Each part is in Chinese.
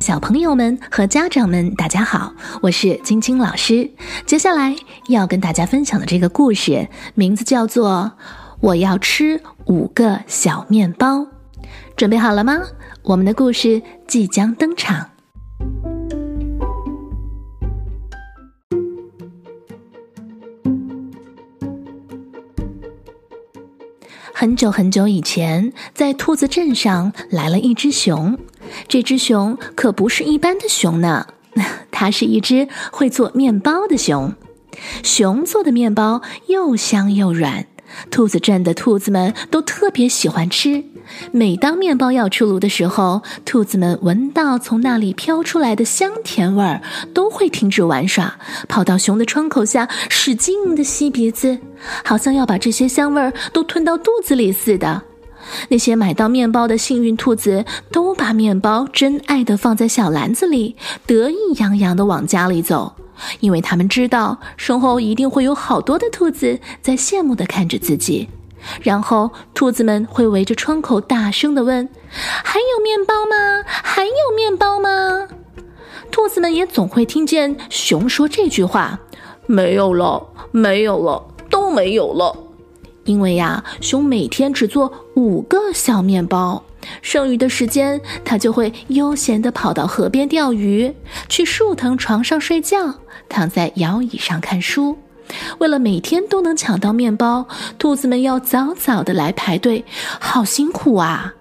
小朋友们和家长们，大家好，我是晶晶老师。接下来要跟大家分享的这个故事，名字叫做《我要吃五个小面包》。准备好了吗？我们的故事即将登场。很久很久以前，在兔子镇上来了一只熊。这只熊可不是一般的熊呢，它是一只会做面包的熊。熊做的面包又香又软，兔子镇的兔子们都特别喜欢吃。每当面包要出炉的时候，兔子们闻到从那里飘出来的香甜味儿，都会停止玩耍，跑到熊的窗口下，使劲的吸鼻子，好像要把这些香味儿都吞到肚子里似的。那些买到面包的幸运兔子，都把面包珍爱的放在小篮子里，得意洋洋的往家里走，因为他们知道身后一定会有好多的兔子在羡慕的看着自己。然后，兔子们会围着窗口大声的问：“还有面包吗？还有面包吗？”兔子们也总会听见熊说这句话：“没有了，没有了，都没有了。”因为呀，熊每天只做五个小面包，剩余的时间，它就会悠闲地跑到河边钓鱼，去树藤床上睡觉，躺在摇椅上看书。为了每天都能抢到面包，兔子们要早早的来排队，好辛苦啊！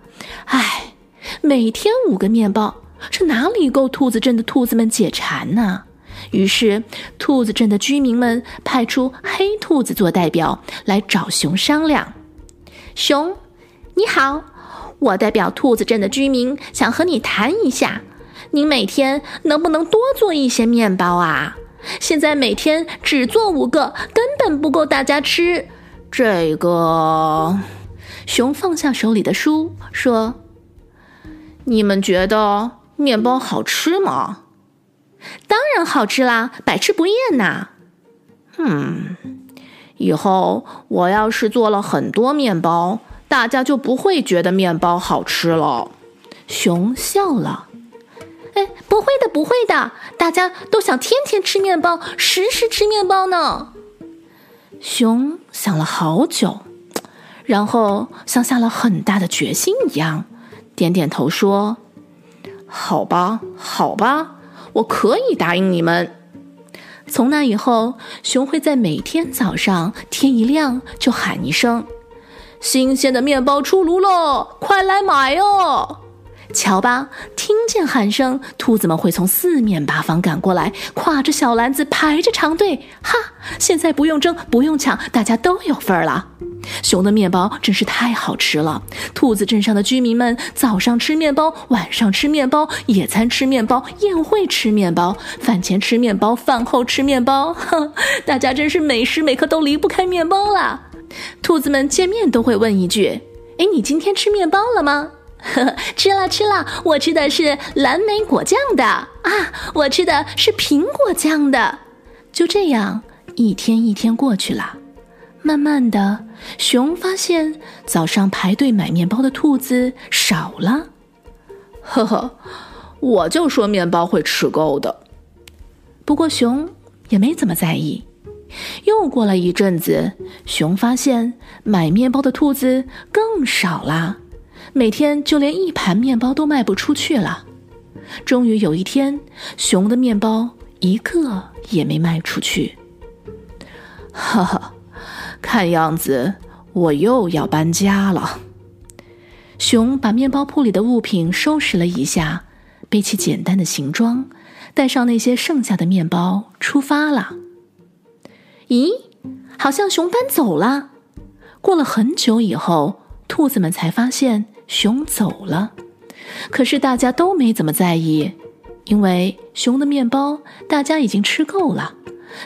唉，每天五个面包，这哪里够兔子镇的兔子们解馋呢？于是，兔子镇的居民们派出黑兔子做代表来找熊商量。熊，你好，我代表兔子镇的居民想和你谈一下，您每天能不能多做一些面包啊？现在每天只做五个，根本不够大家吃。这个，熊放下手里的书说：“你们觉得面包好吃吗？”当然好吃啦，百吃不厌呐。嗯，以后我要是做了很多面包，大家就不会觉得面包好吃了。熊笑了。哎，不会的，不会的，大家都想天天吃面包，时时吃面包呢。熊想了好久，然后像下了很大的决心一样，点点头说：“好吧，好吧。”我可以答应你们。从那以后，熊会在每天早上天一亮就喊一声：“新鲜的面包出炉喽，快来买哦！”瞧吧，听见喊声，兔子们会从四面八方赶过来，挎着小篮子排着长队。哈，现在不用争，不用抢，大家都有份儿了。熊的面包真是太好吃了。兔子镇上的居民们早上吃面包，晚上吃面包，野餐吃面包，宴会吃面包，饭前吃面包，饭后吃面包。哼，大家真是每时每刻都离不开面包了。兔子们见面都会问一句：“哎，你今天吃面包了吗？”呵，吃了吃了，我吃的是蓝莓果酱的啊，我吃的是苹果酱的。就这样，一天一天过去了，慢慢的，熊发现早上排队买面包的兔子少了。呵呵，我就说面包会吃够的。不过熊也没怎么在意。又过了一阵子，熊发现买面包的兔子更少了。每天就连一盘面包都卖不出去了。终于有一天，熊的面包一个也没卖出去。哈哈，看样子我又要搬家了。熊把面包铺里的物品收拾了一下，背起简单的行装，带上那些剩下的面包出发了。咦，好像熊搬走了。过了很久以后，兔子们才发现。熊走了，可是大家都没怎么在意，因为熊的面包大家已经吃够了，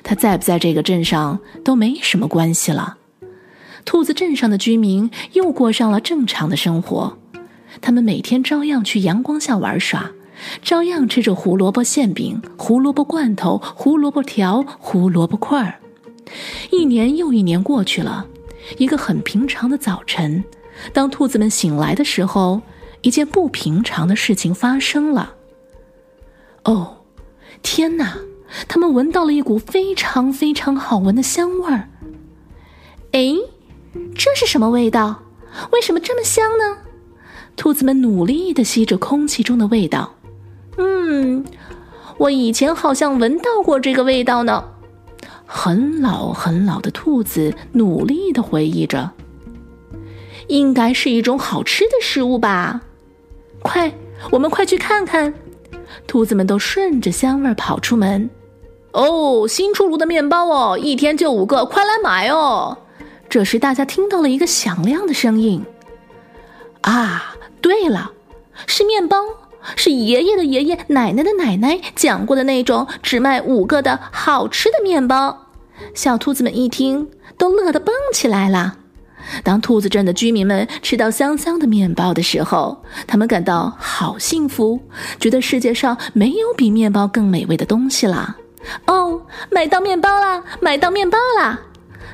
它在不在这个镇上都没什么关系了。兔子镇上的居民又过上了正常的生活，他们每天照样去阳光下玩耍，照样吃着胡萝卜馅饼、胡萝卜罐头、胡萝卜条、胡萝卜块儿。一年又一年过去了，一个很平常的早晨。当兔子们醒来的时候，一件不平常的事情发生了。哦，天哪！他们闻到了一股非常非常好闻的香味儿。哎，这是什么味道？为什么这么香呢？兔子们努力地吸着空气中的味道。嗯，我以前好像闻到过这个味道呢。很老很老的兔子努力地回忆着。应该是一种好吃的食物吧？快，我们快去看看！兔子们都顺着香味跑出门。哦，新出炉的面包哦，一天就五个，快来买哦！这时，大家听到了一个响亮的声音。啊，对了，是面包，是爷爷的爷爷、奶奶的奶奶讲过的那种只卖五个的好吃的面包。小兔子们一听，都乐得蹦起来了。当兔子镇的居民们吃到香香的面包的时候，他们感到好幸福，觉得世界上没有比面包更美味的东西了。哦，买到面包啦！买到面包啦！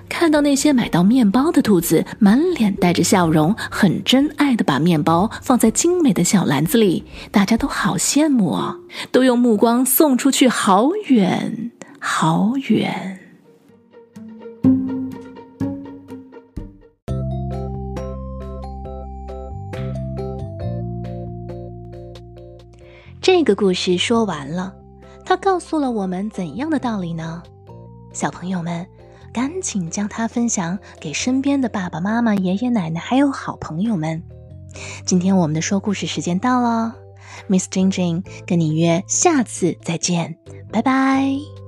看到那些买到面包的兔子，满脸带着笑容，很真爱的把面包放在精美的小篮子里，大家都好羡慕哦，都用目光送出去，好远，好远。这个故事说完了，它告诉了我们怎样的道理呢？小朋友们，赶紧将它分享给身边的爸爸妈妈、爷爷奶奶还有好朋友们。今天我们的说故事时间到了，Miss Jing Jing 跟你约下次再见，拜拜。